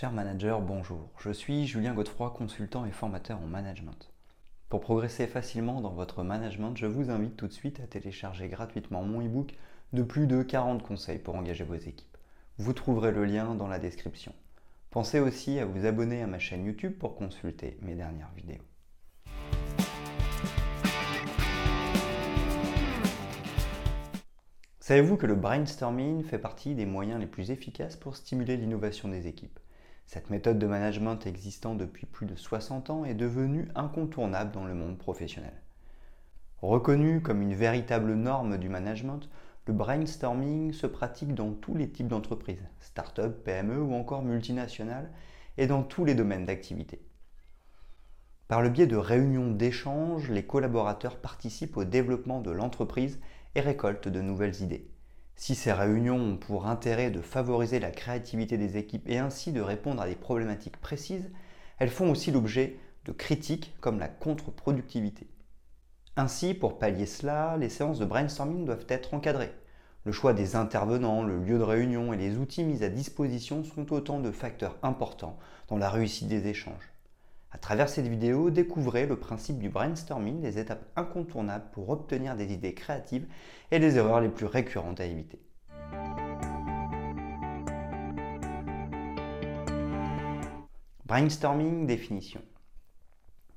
Chers managers, bonjour. Je suis Julien Godefroy, consultant et formateur en management. Pour progresser facilement dans votre management, je vous invite tout de suite à télécharger gratuitement mon e-book de plus de 40 conseils pour engager vos équipes. Vous trouverez le lien dans la description. Pensez aussi à vous abonner à ma chaîne YouTube pour consulter mes dernières vidéos. Savez-vous que le brainstorming fait partie des moyens les plus efficaces pour stimuler l'innovation des équipes? Cette méthode de management existant depuis plus de 60 ans est devenue incontournable dans le monde professionnel. Reconnu comme une véritable norme du management, le brainstorming se pratique dans tous les types d'entreprises, start-up, PME ou encore multinationales, et dans tous les domaines d'activité. Par le biais de réunions d'échange, les collaborateurs participent au développement de l'entreprise et récoltent de nouvelles idées. Si ces réunions ont pour intérêt de favoriser la créativité des équipes et ainsi de répondre à des problématiques précises, elles font aussi l'objet de critiques comme la contre-productivité. Ainsi, pour pallier cela, les séances de brainstorming doivent être encadrées. Le choix des intervenants, le lieu de réunion et les outils mis à disposition sont autant de facteurs importants dans la réussite des échanges. À travers cette vidéo, découvrez le principe du brainstorming, les étapes incontournables pour obtenir des idées créatives et les erreurs les plus récurrentes à éviter. Brainstorming définition.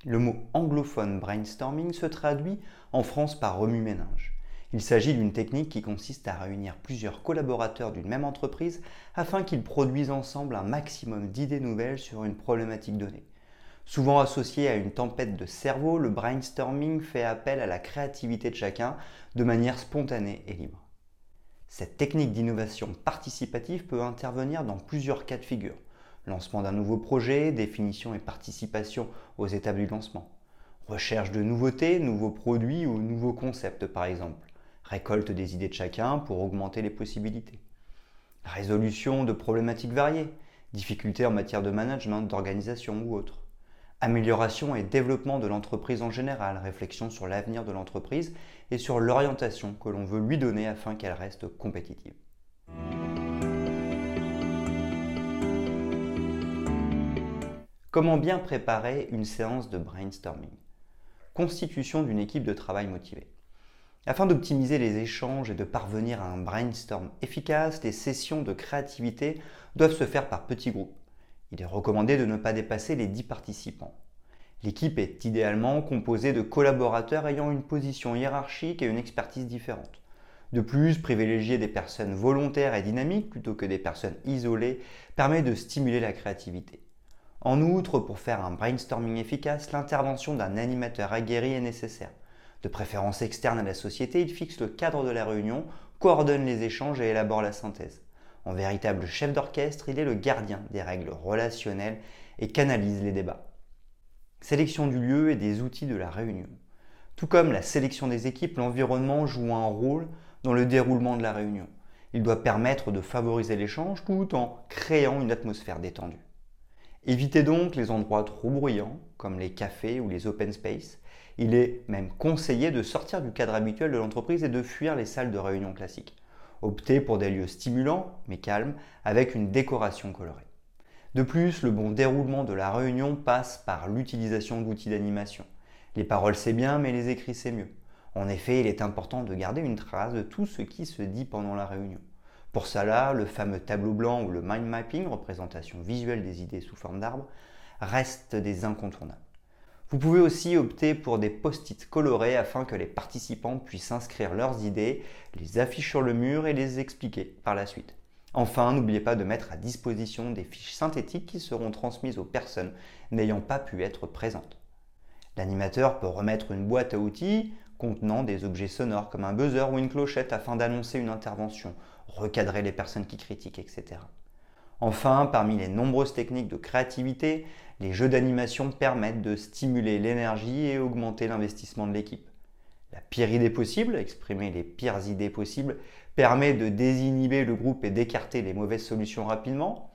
Le mot anglophone brainstorming se traduit en France par remue-ménage. Il s'agit d'une technique qui consiste à réunir plusieurs collaborateurs d'une même entreprise afin qu'ils produisent ensemble un maximum d'idées nouvelles sur une problématique donnée. Souvent associé à une tempête de cerveau, le brainstorming fait appel à la créativité de chacun de manière spontanée et libre. Cette technique d'innovation participative peut intervenir dans plusieurs cas de figure. Lancement d'un nouveau projet, définition et participation aux étapes du lancement. Recherche de nouveautés, nouveaux produits ou nouveaux concepts par exemple. Récolte des idées de chacun pour augmenter les possibilités. Résolution de problématiques variées. Difficultés en matière de management, d'organisation ou autres amélioration et développement de l'entreprise en général, réflexion sur l'avenir de l'entreprise et sur l'orientation que l'on veut lui donner afin qu'elle reste compétitive. Comment bien préparer une séance de brainstorming? Constitution d'une équipe de travail motivée. Afin d'optimiser les échanges et de parvenir à un brainstorm efficace, les sessions de créativité doivent se faire par petits groupes il est recommandé de ne pas dépasser les 10 participants. L'équipe est idéalement composée de collaborateurs ayant une position hiérarchique et une expertise différente. De plus, privilégier des personnes volontaires et dynamiques plutôt que des personnes isolées permet de stimuler la créativité. En outre, pour faire un brainstorming efficace, l'intervention d'un animateur aguerri est nécessaire. De préférence externe à la société, il fixe le cadre de la réunion, coordonne les échanges et élabore la synthèse. En véritable chef d'orchestre, il est le gardien des règles relationnelles et canalise les débats. Sélection du lieu et des outils de la réunion. Tout comme la sélection des équipes, l'environnement joue un rôle dans le déroulement de la réunion. Il doit permettre de favoriser l'échange tout en créant une atmosphère détendue. Évitez donc les endroits trop bruyants, comme les cafés ou les open space. Il est même conseillé de sortir du cadre habituel de l'entreprise et de fuir les salles de réunion classiques. Optez pour des lieux stimulants mais calmes avec une décoration colorée. De plus, le bon déroulement de la réunion passe par l'utilisation d'outils d'animation. Les paroles c'est bien mais les écrits c'est mieux. En effet, il est important de garder une trace de tout ce qui se dit pendant la réunion. Pour cela, le fameux tableau blanc ou le mind mapping, représentation visuelle des idées sous forme d'arbre, reste des incontournables. Vous pouvez aussi opter pour des post-it colorés afin que les participants puissent inscrire leurs idées, les afficher sur le mur et les expliquer par la suite. Enfin, n'oubliez pas de mettre à disposition des fiches synthétiques qui seront transmises aux personnes n'ayant pas pu être présentes. L'animateur peut remettre une boîte à outils contenant des objets sonores comme un buzzer ou une clochette afin d'annoncer une intervention, recadrer les personnes qui critiquent, etc. Enfin, parmi les nombreuses techniques de créativité, les jeux d'animation permettent de stimuler l'énergie et augmenter l'investissement de l'équipe. La pire idée possible, exprimer les pires idées possibles, permet de désinhiber le groupe et d'écarter les mauvaises solutions rapidement.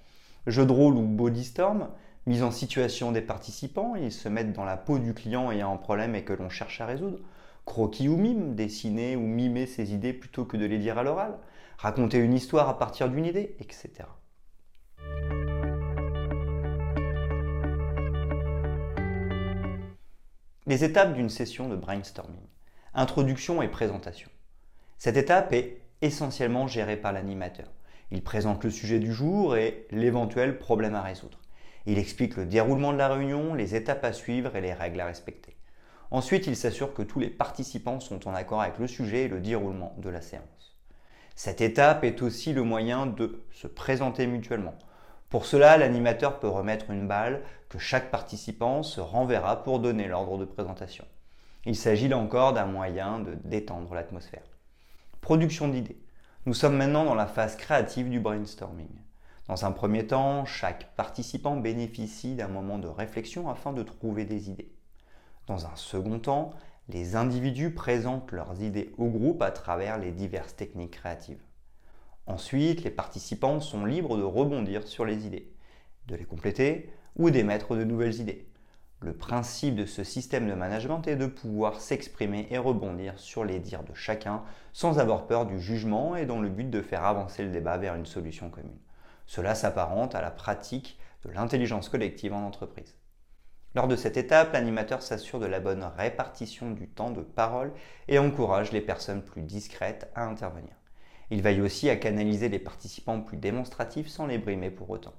Jeu de rôle ou body storm, mise en situation des participants, ils se mettent dans la peau du client ayant un problème et que l'on cherche à résoudre. Croquis ou mime, dessiner ou mimer ses idées plutôt que de les dire à l'oral. Raconter une histoire à partir d'une idée, etc. Les étapes d'une session de brainstorming. Introduction et présentation. Cette étape est essentiellement gérée par l'animateur. Il présente le sujet du jour et l'éventuel problème à résoudre. Il explique le déroulement de la réunion, les étapes à suivre et les règles à respecter. Ensuite, il s'assure que tous les participants sont en accord avec le sujet et le déroulement de la séance. Cette étape est aussi le moyen de se présenter mutuellement. Pour cela, l'animateur peut remettre une balle que chaque participant se renverra pour donner l'ordre de présentation. Il s'agit là encore d'un moyen de détendre l'atmosphère. Production d'idées. Nous sommes maintenant dans la phase créative du brainstorming. Dans un premier temps, chaque participant bénéficie d'un moment de réflexion afin de trouver des idées. Dans un second temps, les individus présentent leurs idées au groupe à travers les diverses techniques créatives. Ensuite, les participants sont libres de rebondir sur les idées, de les compléter ou d'émettre de nouvelles idées. Le principe de ce système de management est de pouvoir s'exprimer et rebondir sur les dires de chacun sans avoir peur du jugement et dans le but de faire avancer le débat vers une solution commune. Cela s'apparente à la pratique de l'intelligence collective en entreprise. Lors de cette étape, l'animateur s'assure de la bonne répartition du temps de parole et encourage les personnes plus discrètes à intervenir. Il veille aussi à canaliser les participants plus démonstratifs sans les brimer pour autant.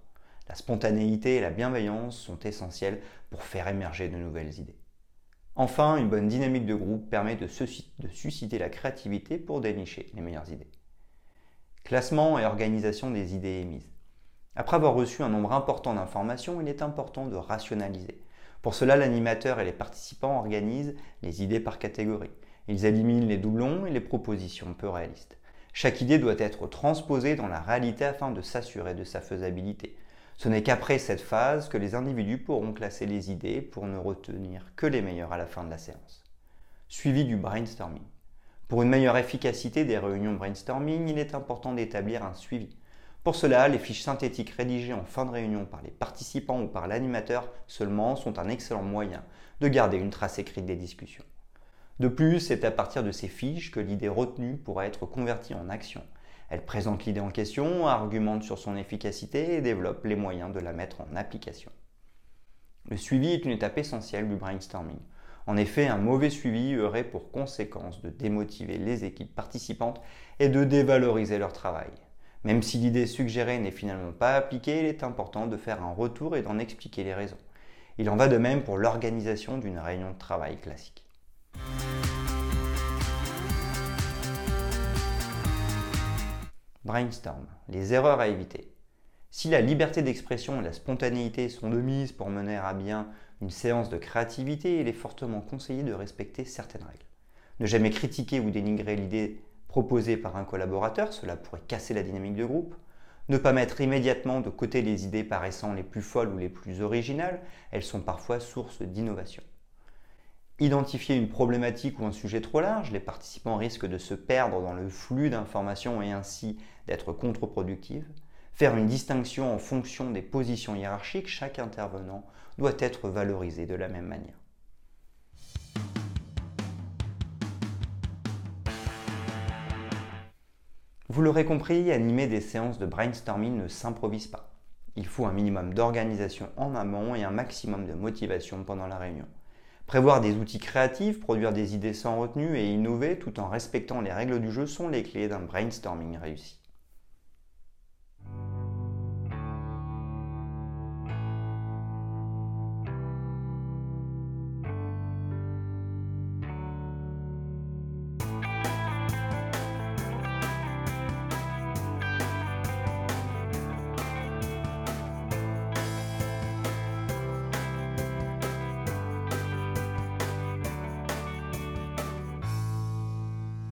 La spontanéité et la bienveillance sont essentielles pour faire émerger de nouvelles idées. Enfin, une bonne dynamique de groupe permet de, susciter la créativité pour dénicher les meilleures idées. Classement et organisation des idées émises. Après avoir reçu un nombre important d'informations, il est important de rationaliser. Pour cela, l'animateur et les participants organisent les idées par catégorie. Ils éliminent les doublons et les propositions peu réalistes. Chaque idée doit être transposée dans la réalité afin de s'assurer de sa faisabilité. Ce n'est qu'après cette phase que les individus pourront classer les idées pour ne retenir que les meilleures à la fin de la séance. Suivi du brainstorming. Pour une meilleure efficacité des réunions brainstorming, il est important d'établir un suivi. Pour cela, les fiches synthétiques rédigées en fin de réunion par les participants ou par l'animateur seulement sont un excellent moyen de garder une trace écrite des discussions. De plus, c'est à partir de ces fiches que l'idée retenue pourra être convertie en action. Elle présente l'idée en question, argumente sur son efficacité et développe les moyens de la mettre en application. Le suivi est une étape essentielle du brainstorming. En effet, un mauvais suivi aurait pour conséquence de démotiver les équipes participantes et de dévaloriser leur travail. Même si l'idée suggérée n'est finalement pas appliquée, il est important de faire un retour et d'en expliquer les raisons. Il en va de même pour l'organisation d'une réunion de travail classique. Brainstorm, les erreurs à éviter. Si la liberté d'expression et la spontanéité sont de mise pour mener à bien une séance de créativité, il est fortement conseillé de respecter certaines règles. Ne jamais critiquer ou dénigrer l'idée proposée par un collaborateur, cela pourrait casser la dynamique de groupe. Ne pas mettre immédiatement de côté les idées paraissant les plus folles ou les plus originales, elles sont parfois source d'innovation. Identifier une problématique ou un sujet trop large, les participants risquent de se perdre dans le flux d'informations et ainsi d'être contre-productifs. Faire une distinction en fonction des positions hiérarchiques, chaque intervenant doit être valorisé de la même manière. Vous l'aurez compris, animer des séances de brainstorming ne s'improvise pas. Il faut un minimum d'organisation en amont et un maximum de motivation pendant la réunion. Prévoir des outils créatifs, produire des idées sans retenue et innover tout en respectant les règles du jeu sont les clés d'un brainstorming réussi.